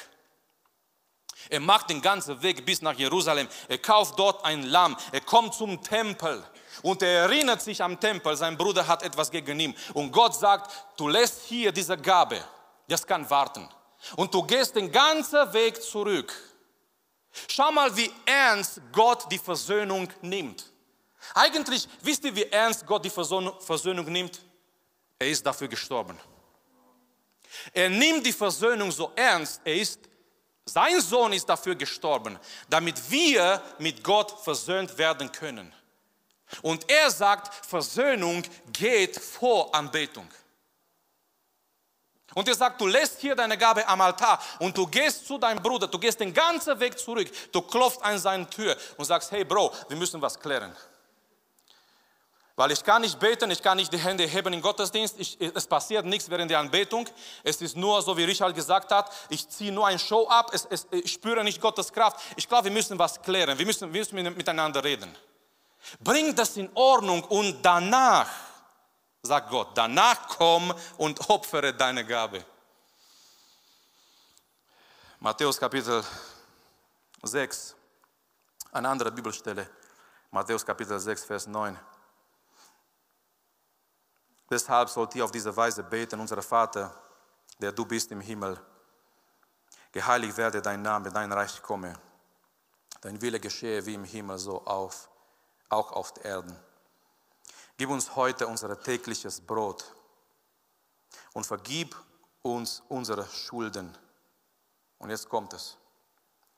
Er macht den ganzen Weg bis nach Jerusalem. Er kauft dort ein Lamm. Er kommt zum Tempel. Und er erinnert sich am Tempel, sein Bruder hat etwas gegen ihn. Und Gott sagt, du lässt hier diese Gabe. Das kann warten. Und du gehst den ganzen Weg zurück. Schau mal, wie ernst Gott die Versöhnung nimmt. Eigentlich, wisst ihr, wie ernst Gott die Versöhnung nimmt? Er ist dafür gestorben. Er nimmt die Versöhnung so ernst, er ist sein Sohn ist dafür gestorben, damit wir mit Gott versöhnt werden können. Und er sagt, Versöhnung geht vor Anbetung. Und er sagt, du lässt hier deine Gabe am Altar und du gehst zu deinem Bruder, du gehst den ganzen Weg zurück, du klopfst an seine Tür und sagst, hey Bro, wir müssen was klären. Weil ich kann nicht beten, ich kann nicht die Hände heben im Gottesdienst, ich, es passiert nichts während der Anbetung. Es ist nur, so wie Richard gesagt hat, ich ziehe nur ein Show ab, es, es, ich spüre nicht Gottes Kraft. Ich glaube, wir müssen was klären, wir müssen, wir müssen miteinander reden. Bring das in Ordnung und danach, sagt Gott, danach komm und opfere deine Gabe. Matthäus Kapitel 6, eine andere Bibelstelle. Matthäus Kapitel 6, Vers 9. Deshalb sollt ihr auf diese Weise beten, unser Vater, der du bist im Himmel. Geheiligt werde dein Name, dein Reich komme. Dein Wille geschehe wie im Himmel, so auf, auch auf der Erden. Gib uns heute unser tägliches Brot und vergib uns unsere Schulden. Und jetzt kommt es.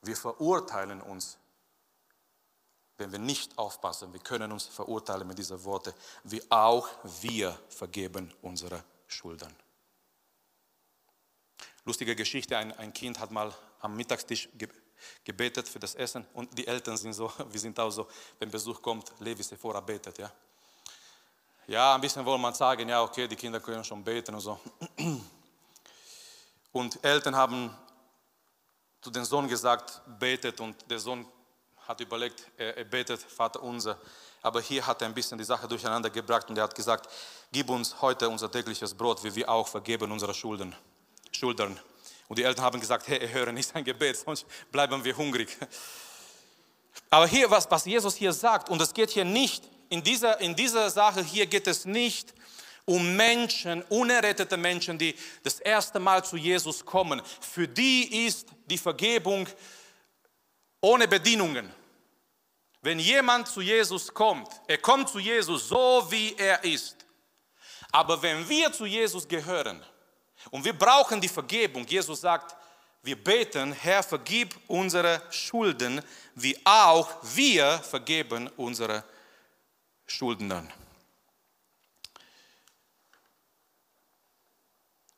Wir verurteilen uns wenn wir nicht aufpassen, wir können uns verurteilen mit diesen Worten, wie auch wir vergeben unsere Schulden. Lustige Geschichte, ein, ein Kind hat mal am Mittagstisch gebetet für das Essen und die Eltern sind so, wir sind auch so, wenn Besuch kommt, Levi Sephora betet, ja. Ja, ein bisschen wollen man sagen, ja, okay, die Kinder können schon beten und so. Und Eltern haben zu dem Sohn gesagt, betet und der Sohn hat überlegt, er, betet Vater unser. Aber hier hat er ein bisschen die Sache durcheinander gebracht und er hat gesagt, gib uns heute unser tägliches Brot, wie wir auch vergeben unsere Schulden, Schultern. Und die Eltern haben gesagt, hey, höre nicht sein Gebet, sonst bleiben wir hungrig. Aber hier, was, was Jesus hier sagt, und es geht hier nicht, in dieser, in dieser Sache hier geht es nicht um Menschen, unerrettete Menschen, die das erste Mal zu Jesus kommen. Für die ist die Vergebung ohne Bedienungen. Wenn jemand zu Jesus kommt, er kommt zu Jesus so, wie er ist. Aber wenn wir zu Jesus gehören und wir brauchen die Vergebung, Jesus sagt, wir beten, Herr, vergib unsere Schulden, wie auch wir vergeben unsere Schuldnern.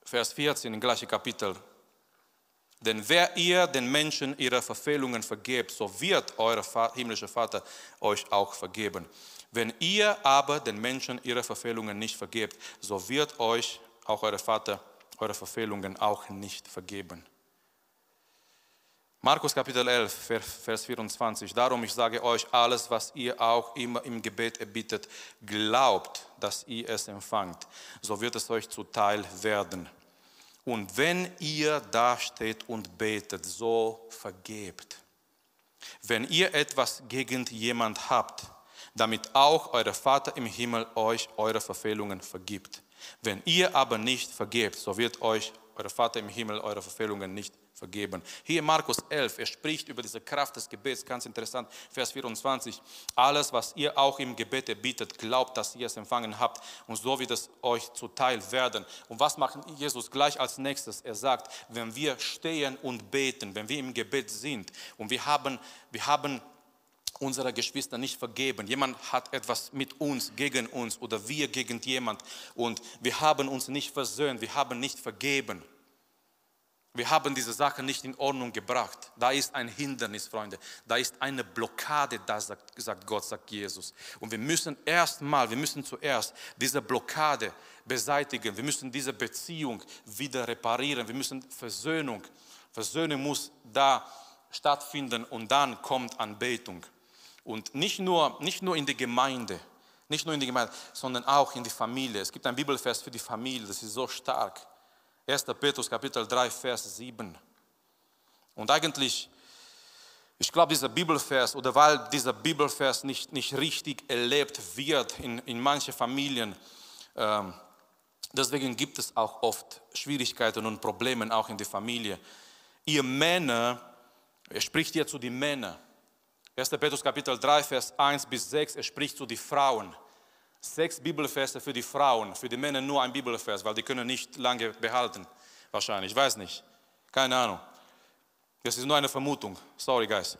Vers 14 im gleichen Kapitel. Denn wer ihr den Menschen ihre Verfehlungen vergebt, so wird euer himmlischer Vater euch auch vergeben. Wenn ihr aber den Menschen ihre Verfehlungen nicht vergebt, so wird euch auch euer Vater eure Verfehlungen auch nicht vergeben. Markus Kapitel 11, Vers 24. Darum, ich sage euch, alles, was ihr auch immer im Gebet erbittet, glaubt, dass ihr es empfangt, so wird es euch zuteil werden. Und wenn ihr dasteht und betet, so vergebt. Wenn ihr etwas gegen jemand habt, damit auch euer Vater im Himmel euch eure Verfehlungen vergibt. Wenn ihr aber nicht vergebt, so wird euch euer Vater im Himmel eure Verfehlungen nicht vergeben. Hier Markus 11, er spricht über diese Kraft des Gebets, ganz interessant, Vers 24. Alles, was ihr auch im Gebet bietet, glaubt, dass ihr es empfangen habt und so wird es euch zuteil werden. Und was macht Jesus gleich als nächstes? Er sagt, wenn wir stehen und beten, wenn wir im Gebet sind und wir haben, wir haben unsere Geschwister nicht vergeben. Jemand hat etwas mit uns, gegen uns oder wir gegen jemand und wir haben uns nicht versöhnt, wir haben nicht vergeben. Wir haben diese Sache nicht in Ordnung gebracht. Da ist ein Hindernis, Freunde. Da ist eine Blockade, da sagt, sagt Gott, sagt Jesus. Und wir müssen erstmal, wir müssen zuerst diese Blockade beseitigen. Wir müssen diese Beziehung wieder reparieren. Wir müssen Versöhnung. Versöhnung muss da stattfinden und dann kommt Anbetung. Und nicht nur, nicht nur in der Gemeinde, nicht nur in die Gemeinde, sondern auch in die Familie. Es gibt ein Bibelvers für die Familie, das ist so stark. 1. Petrus Kapitel 3, Vers 7. Und eigentlich, ich glaube, dieser Bibelvers, oder weil dieser Bibelvers nicht, nicht richtig erlebt wird in, in manchen Familien, ähm, deswegen gibt es auch oft Schwierigkeiten und Probleme auch in der Familie. Ihr Männer, er spricht hier zu den Männern. 1. Petrus Kapitel 3, Vers 1 bis 6, er spricht zu den Frauen sechs Bibelverse für die Frauen, für die Männer nur ein Bibelvers, weil die können nicht lange behalten, wahrscheinlich, ich weiß nicht, keine Ahnung. Das ist nur eine Vermutung, sorry guys.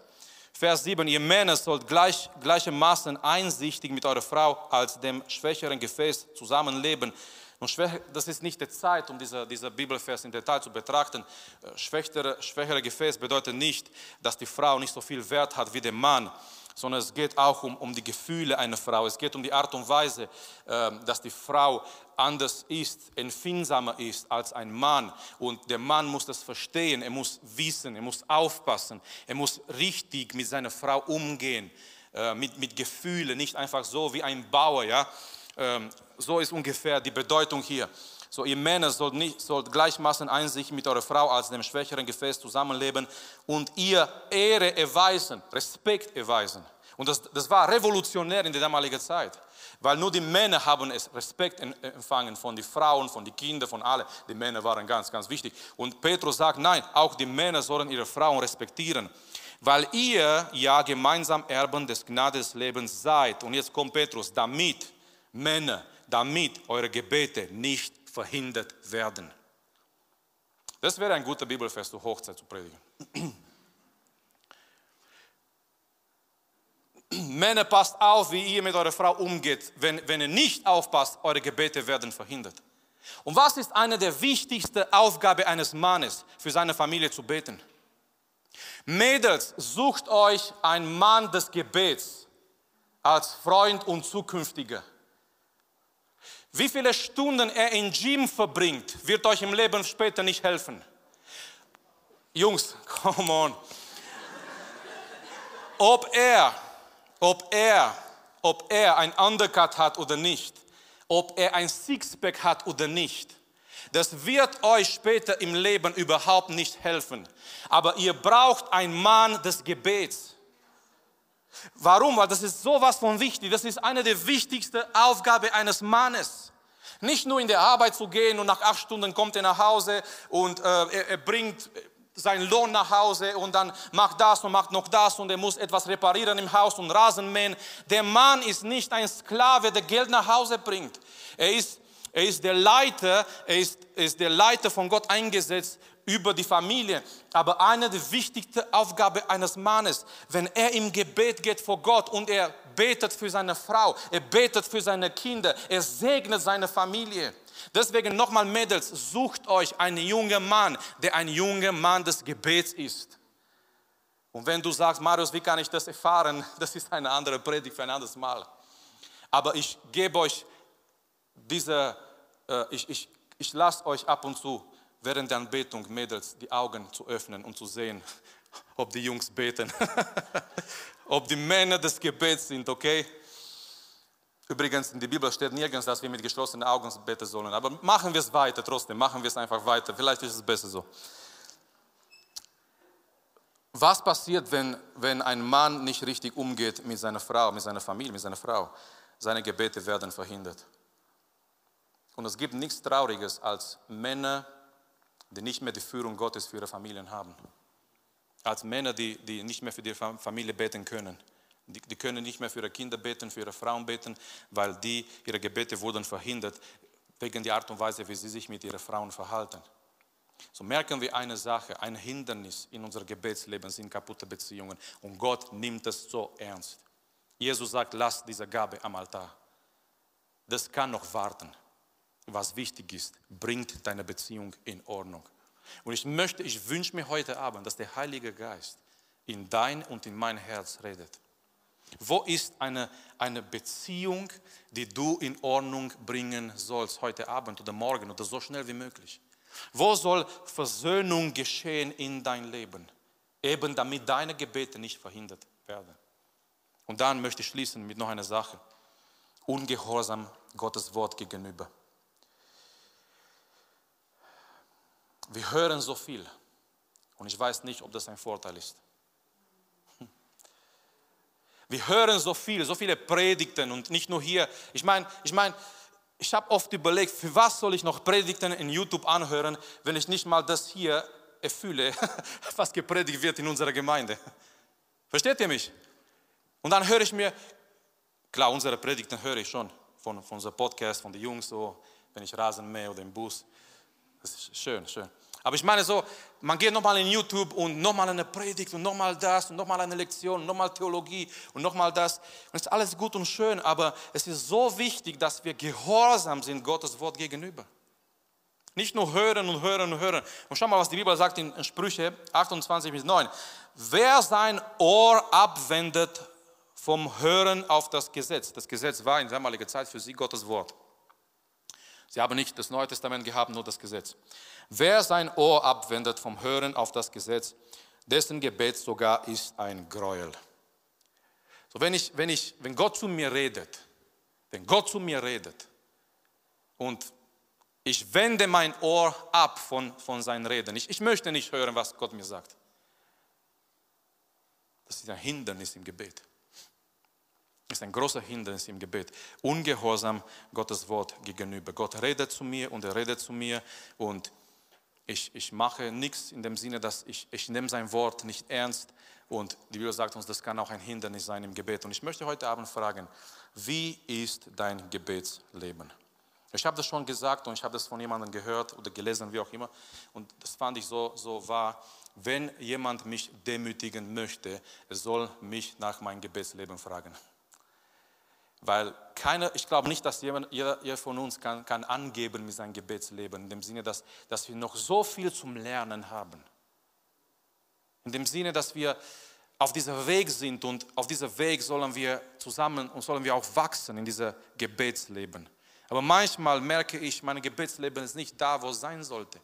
Vers 7, ihr Männer sollt gleich, gleichermaßen einsichtig mit eurer Frau als dem schwächeren Gefäß zusammenleben. Und das ist nicht die Zeit, um diese, diese Bibelvers in Detail zu betrachten. Äh, schwächere, schwächere Gefäß bedeutet nicht, dass die Frau nicht so viel Wert hat wie der Mann sondern es geht auch um, um die Gefühle einer Frau. Es geht um die Art und Weise, äh, dass die Frau anders ist, empfindsamer ist als ein Mann. Und der Mann muss das verstehen, er muss wissen, er muss aufpassen, er muss richtig mit seiner Frau umgehen, äh, mit, mit Gefühlen, nicht einfach so wie ein Bauer. Ja? Ähm, so ist ungefähr die Bedeutung hier. So, ihr Männer sollt, nicht, sollt gleichmaßen Einsicht mit eurer Frau als dem schwächeren Gefäß zusammenleben und ihr Ehre erweisen, Respekt erweisen. Und das, das war revolutionär in der damaligen Zeit, weil nur die Männer haben es Respekt empfangen von den Frauen, von den Kindern, von allen. Die Männer waren ganz, ganz wichtig. Und Petrus sagt, nein, auch die Männer sollen ihre Frauen respektieren, weil ihr ja gemeinsam Erben des Gnadeslebens seid. Und jetzt kommt Petrus, damit Männer, damit eure Gebete nicht verhindert werden. Das wäre ein guter Bibelfest zur Hochzeit zu predigen. Männer, passt auf, wie ihr mit eurer Frau umgeht. Wenn, wenn ihr nicht aufpasst, eure Gebete werden verhindert. Und was ist eine der wichtigsten Aufgaben eines Mannes, für seine Familie zu beten? Mädels, sucht euch einen Mann des Gebets als Freund und zukünftiger. Wie viele Stunden er im Gym verbringt, wird euch im Leben später nicht helfen. Jungs, come on. Ob er, ob er, ob er ein Undercut hat oder nicht, ob er ein Sixpack hat oder nicht, das wird euch später im Leben überhaupt nicht helfen. Aber ihr braucht einen Mann des Gebets. Warum? Weil das ist sowas von wichtig. Das ist eine der wichtigsten Aufgaben eines Mannes. Nicht nur in der Arbeit zu gehen und nach acht Stunden kommt er nach Hause und äh, er, er bringt seinen Lohn nach Hause und dann macht das und macht noch das und er muss etwas reparieren im Haus und Rasen mähen. Der Mann ist nicht ein Sklave, der Geld nach Hause bringt. Er ist, er ist der Leiter, er ist, er ist der Leiter von Gott eingesetzt über die Familie. Aber eine der wichtigsten Aufgaben eines Mannes, wenn er im Gebet geht vor Gott und er betet für seine Frau, er betet für seine Kinder, er segnet seine Familie. Deswegen nochmal Mädels, sucht euch einen jungen Mann, der ein junger Mann des Gebets ist. Und wenn du sagst, Marius, wie kann ich das erfahren? Das ist eine andere Predigt für ein anderes Mal. Aber ich gebe euch diese, äh, ich, ich, ich lasse euch ab und zu während der Anbetung, Mädels, die Augen zu öffnen und zu sehen, ob die Jungs beten, ob die Männer des Gebets sind, okay? Übrigens, in der Bibel steht nirgends, dass wir mit geschlossenen Augen beten sollen. Aber machen wir es weiter trotzdem, machen wir es einfach weiter. Vielleicht ist es besser so. Was passiert, wenn, wenn ein Mann nicht richtig umgeht mit seiner Frau, mit seiner Familie, mit seiner Frau? Seine Gebete werden verhindert. Und es gibt nichts Trauriges als Männer, die nicht mehr die Führung Gottes für ihre Familien haben. Als Männer, die, die nicht mehr für die Familie beten können. Die, die können nicht mehr für ihre Kinder beten, für ihre Frauen beten, weil die, ihre Gebete wurden verhindert wegen der Art und Weise, wie sie sich mit ihren Frauen verhalten. so merken wir eine Sache, ein Hindernis in unserem Gebetsleben sind kaputte Beziehungen und Gott nimmt es so ernst. Jesus sagt, lass diese Gabe am Altar. Das kann noch warten. Was wichtig ist, bringt deine Beziehung in Ordnung. Und ich möchte, ich wünsche mir heute Abend, dass der Heilige Geist in dein und in mein Herz redet. Wo ist eine, eine Beziehung, die du in Ordnung bringen sollst, heute Abend oder morgen oder so schnell wie möglich? Wo soll Versöhnung geschehen in dein Leben? Eben damit deine Gebete nicht verhindert werden. Und dann möchte ich schließen mit noch einer Sache. Ungehorsam Gottes Wort gegenüber. Wir hören so viel und ich weiß nicht, ob das ein Vorteil ist. Wir hören so viel, so viele Predigten und nicht nur hier. Ich meine, ich meine, ich habe oft überlegt, für was soll ich noch Predigten in YouTube anhören, wenn ich nicht mal das hier erfülle, was gepredigt wird in unserer Gemeinde. Versteht ihr mich? Und dann höre ich mir, klar, unsere Predigten höre ich schon von, von unserem Podcast, von den Jungs, so, wenn ich Rasen mähe oder im Bus. Das ist schön, schön. Aber ich meine so, man geht nochmal in YouTube und nochmal eine Predigt und nochmal das und nochmal eine Lektion und nochmal Theologie und nochmal das. Und es ist alles gut und schön, aber es ist so wichtig, dass wir gehorsam sind Gottes Wort gegenüber. Nicht nur hören und hören und hören. Und schau mal, was die Bibel sagt in Sprüche 28 bis 9. Wer sein Ohr abwendet vom Hören auf das Gesetz. Das Gesetz war in damaliger Zeit für sie Gottes Wort. Sie haben nicht das Neue Testament gehabt, nur das Gesetz. Wer sein Ohr abwendet vom Hören auf das Gesetz, dessen Gebet sogar ist ein Gräuel. So, wenn, ich, wenn, ich, wenn Gott zu mir redet, wenn Gott zu mir redet und ich wende mein Ohr ab von, von seinen Reden, ich, ich möchte nicht hören, was Gott mir sagt. Das ist ein Hindernis im Gebet. Ist ein großer Hindernis im Gebet. Ungehorsam Gottes Wort gegenüber. Gott redet zu mir und er redet zu mir und ich, ich mache nichts in dem Sinne, dass ich, ich nehme sein Wort nicht ernst und die Bibel sagt uns, das kann auch ein Hindernis sein im Gebet. Und ich möchte heute Abend fragen, wie ist dein Gebetsleben? Ich habe das schon gesagt und ich habe das von jemandem gehört oder gelesen, wie auch immer. Und das fand ich so, so wahr. Wenn jemand mich demütigen möchte, er soll mich nach meinem Gebetsleben fragen. Weil keiner, ich glaube nicht, dass jemand, jeder, jeder von uns kann, kann angeben mit seinem Gebetsleben, in dem Sinne, dass, dass wir noch so viel zum Lernen haben. In dem Sinne, dass wir auf diesem Weg sind und auf diesem Weg sollen wir zusammen und sollen wir auch wachsen in diesem Gebetsleben. Aber manchmal merke ich, mein Gebetsleben ist nicht da, wo es sein sollte.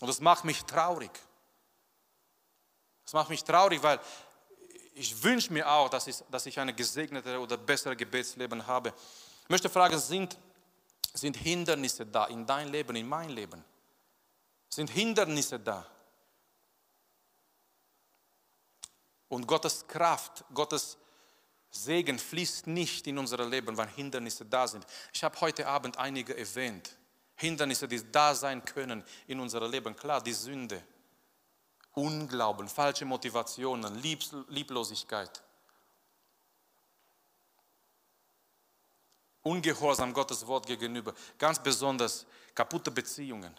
Und das macht mich traurig. Das macht mich traurig, weil ich wünsche mir auch, dass ich, dass ich ein gesegnetes oder besseres Gebetsleben habe. Ich möchte fragen, sind, sind Hindernisse da in dein Leben, in mein Leben? Sind Hindernisse da? Und Gottes Kraft, Gottes Segen fließt nicht in unser Leben, weil Hindernisse da sind. Ich habe heute Abend einige erwähnt. Hindernisse, die da sein können in unserem Leben. Klar, die Sünde, Unglauben, falsche Motivationen, Lieblosigkeit. Ungehorsam Gottes Wort gegenüber, ganz besonders kaputte Beziehungen.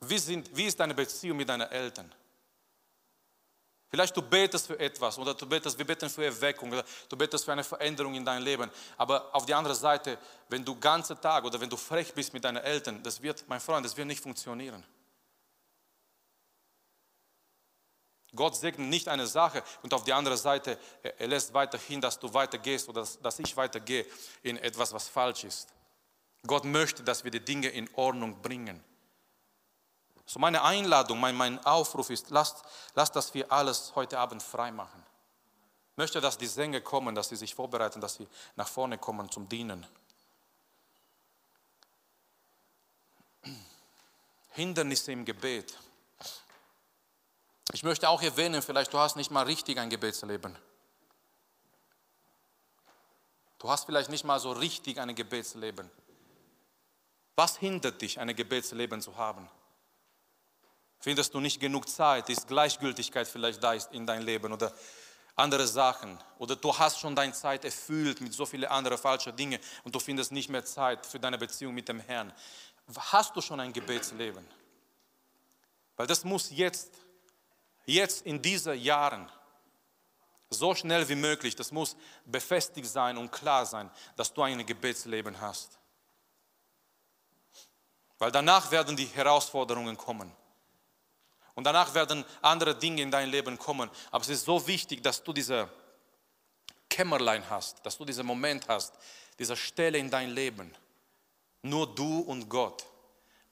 Wie, sind, wie ist deine Beziehung mit deinen Eltern? Vielleicht du betest für etwas oder du betest, wir beten für Erweckung oder du betest für eine Veränderung in deinem Leben. Aber auf die andere Seite, wenn du ganze Tag oder wenn du frech bist mit deinen Eltern, das wird, mein Freund, das wird nicht funktionieren. Gott segnet nicht eine Sache und auf die andere Seite, er lässt weiterhin, dass du weitergehst oder dass ich weitergehe in etwas, was falsch ist. Gott möchte, dass wir die Dinge in Ordnung bringen. So meine Einladung, mein, mein Aufruf ist, lasst, lasst, dass wir alles heute Abend frei machen. Ich möchte, dass die Sänger kommen, dass sie sich vorbereiten, dass sie nach vorne kommen zum Dienen. Hindernisse im Gebet. Ich möchte auch erwähnen, vielleicht du hast nicht mal richtig ein Gebetsleben. Du hast vielleicht nicht mal so richtig ein Gebetsleben. Was hindert dich, ein Gebetsleben zu haben? Findest du nicht genug Zeit? Ist Gleichgültigkeit vielleicht da in deinem Leben oder andere Sachen? Oder du hast schon deine Zeit erfüllt mit so vielen anderen falschen Dingen und du findest nicht mehr Zeit für deine Beziehung mit dem Herrn. Hast du schon ein Gebetsleben? Weil das muss jetzt, jetzt in diesen Jahren, so schnell wie möglich, das muss befestigt sein und klar sein, dass du ein Gebetsleben hast. Weil danach werden die Herausforderungen kommen. Und danach werden andere Dinge in dein Leben kommen. Aber es ist so wichtig, dass du diese Kämmerlein hast, dass du diesen Moment hast, diese Stelle in dein Leben. Nur du und Gott.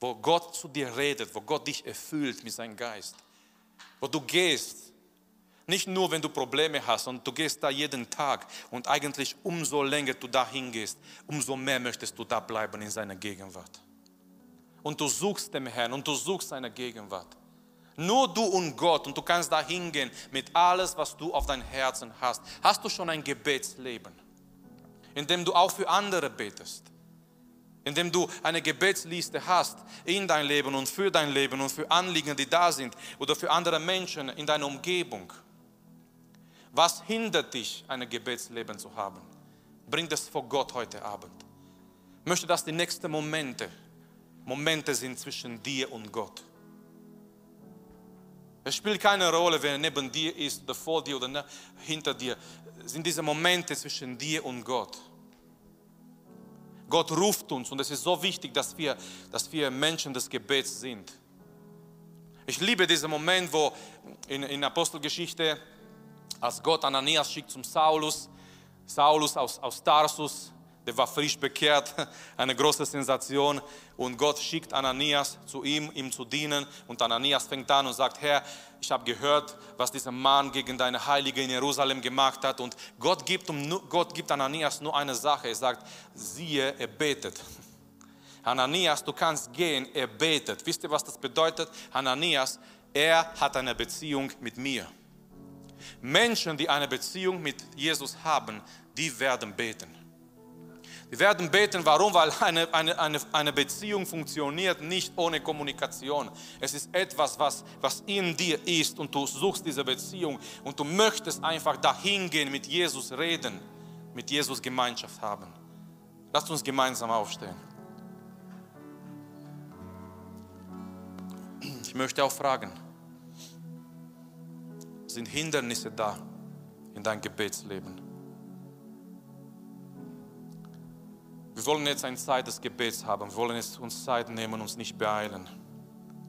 Wo Gott zu dir redet, wo Gott dich erfüllt mit seinem Geist. Wo du gehst. Nicht nur, wenn du Probleme hast und du gehst da jeden Tag und eigentlich umso länger du da hingehst, umso mehr möchtest du da bleiben in seiner Gegenwart. Und du suchst dem Herrn und du suchst seine Gegenwart. Nur du und Gott und du kannst da hingehen mit alles, was du auf dein Herzen hast. Hast du schon ein Gebetsleben, in dem du auch für andere betest? In dem du eine Gebetsliste hast in dein Leben und für dein Leben und für Anliegen, die da sind oder für andere Menschen in deiner Umgebung. Was hindert dich, ein Gebetsleben zu haben? Bring das vor Gott heute Abend. Möchte, dass die nächsten Momente Momente sind zwischen dir und Gott. Es spielt keine Rolle, wer neben dir ist, oder vor dir oder hinter dir. Es sind diese Momente zwischen dir und Gott. Gott ruft uns und es ist so wichtig, dass wir, dass wir Menschen des Gebets sind. Ich liebe diesen Moment, wo in, in Apostelgeschichte, als Gott Ananias schickt zum Saulus, Saulus aus, aus Tarsus, der war frisch bekehrt, eine große Sensation. Und Gott schickt Ananias zu ihm, ihm zu dienen. Und Ananias fängt an und sagt, Herr, ich habe gehört, was dieser Mann gegen deine Heilige in Jerusalem gemacht hat. Und Gott gibt, Gott gibt Ananias nur eine Sache. Er sagt, siehe, er betet. Ananias, du kannst gehen, er betet. Wisst ihr, was das bedeutet? Ananias, er hat eine Beziehung mit mir. Menschen, die eine Beziehung mit Jesus haben, die werden beten. Wir werden beten, warum? Weil eine, eine, eine, eine Beziehung funktioniert nicht ohne Kommunikation. Es ist etwas, was, was in dir ist und du suchst diese Beziehung und du möchtest einfach dahin gehen, mit Jesus reden, mit Jesus Gemeinschaft haben. Lasst uns gemeinsam aufstehen. Ich möchte auch fragen, sind Hindernisse da in deinem Gebetsleben? Wir wollen jetzt eine Zeit des Gebets haben. Wir wollen jetzt uns Zeit nehmen, uns nicht beeilen.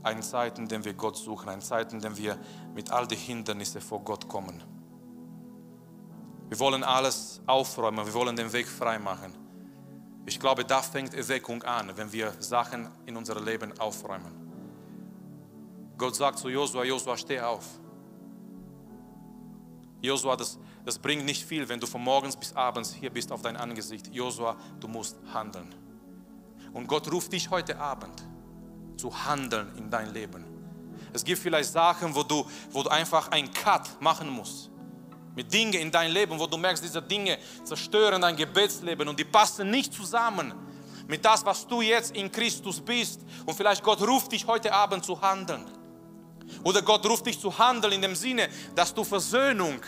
Eine Zeit, in der wir Gott suchen. Eine Zeit, in der wir mit all den Hindernissen vor Gott kommen. Wir wollen alles aufräumen. Wir wollen den Weg frei machen. Ich glaube, da fängt Erweckung an, wenn wir Sachen in unserem Leben aufräumen. Gott sagt zu Josua, Josua, steh auf. Josua, das, das bringt nicht viel, wenn du von morgens bis abends hier bist auf dein Angesicht. Josua, du musst handeln. Und Gott ruft dich heute Abend zu handeln in dein Leben. Es gibt vielleicht Sachen, wo du, wo du einfach einen Cut machen musst. Mit Dingen in dein Leben, wo du merkst, diese Dinge zerstören dein Gebetsleben und die passen nicht zusammen mit das, was du jetzt in Christus bist. Und vielleicht Gott ruft dich heute Abend zu handeln. Oder Gott ruft dich zu handeln in dem Sinne, dass du Versöhnung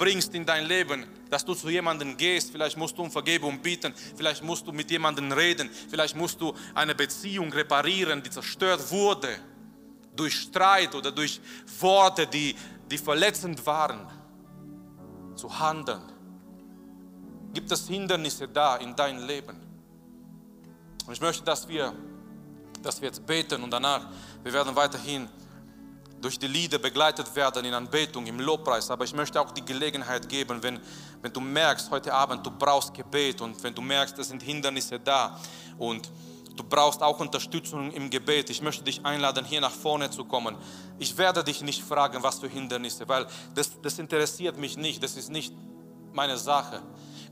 bringst in dein Leben, dass du zu jemandem gehst, vielleicht musst du um Vergebung bieten, vielleicht musst du mit jemandem reden, vielleicht musst du eine Beziehung reparieren, die zerstört wurde durch Streit oder durch Worte, die, die verletzend waren, zu handeln. Gibt es Hindernisse da in deinem Leben? Und ich möchte, dass wir, dass wir jetzt beten und danach, wir werden weiterhin durch die Lieder begleitet werden in Anbetung, im Lobpreis. Aber ich möchte auch die Gelegenheit geben, wenn, wenn du merkst, heute Abend, du brauchst Gebet und wenn du merkst, es sind Hindernisse da und du brauchst auch Unterstützung im Gebet. Ich möchte dich einladen, hier nach vorne zu kommen. Ich werde dich nicht fragen, was für Hindernisse, weil das, das interessiert mich nicht. Das ist nicht meine Sache.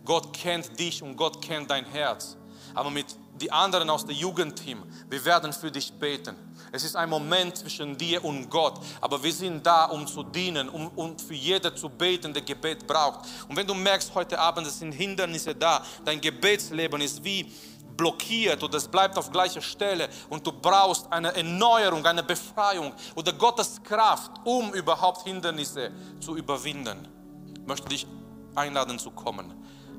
Gott kennt dich und Gott kennt dein Herz. Aber mit die anderen aus dem Jugendteam, wir werden für dich beten. Es ist ein Moment zwischen dir und Gott, aber wir sind da, um zu dienen, um, um für jeder zu beten, der Gebet braucht. Und wenn du merkst heute Abend, es sind Hindernisse da, dein Gebetsleben ist wie blockiert oder es bleibt auf gleicher Stelle und du brauchst eine Erneuerung, eine Befreiung oder Gottes Kraft, um überhaupt Hindernisse zu überwinden, ich möchte dich einladen zu kommen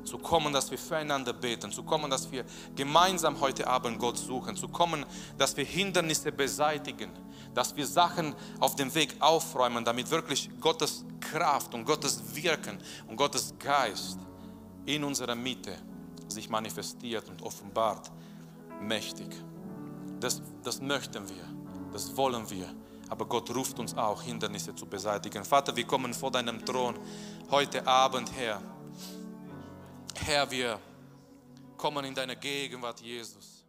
zu kommen, dass wir füreinander beten, zu kommen, dass wir gemeinsam heute Abend Gott suchen, zu kommen, dass wir Hindernisse beseitigen, dass wir Sachen auf dem Weg aufräumen, damit wirklich Gottes Kraft und Gottes Wirken und Gottes Geist in unserer Mitte sich manifestiert und offenbart mächtig. Das, das möchten wir, das wollen wir. Aber Gott ruft uns auch, Hindernisse zu beseitigen. Vater, wir kommen vor deinem Thron heute Abend her. Herr, wir kommen in deine Gegenwart, Jesus.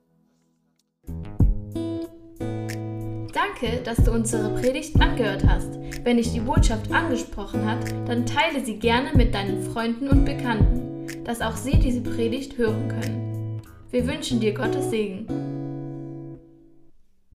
Danke, dass du unsere Predigt angehört hast. Wenn dich die Botschaft angesprochen hat, dann teile sie gerne mit deinen Freunden und Bekannten, dass auch sie diese Predigt hören können. Wir wünschen dir Gottes Segen.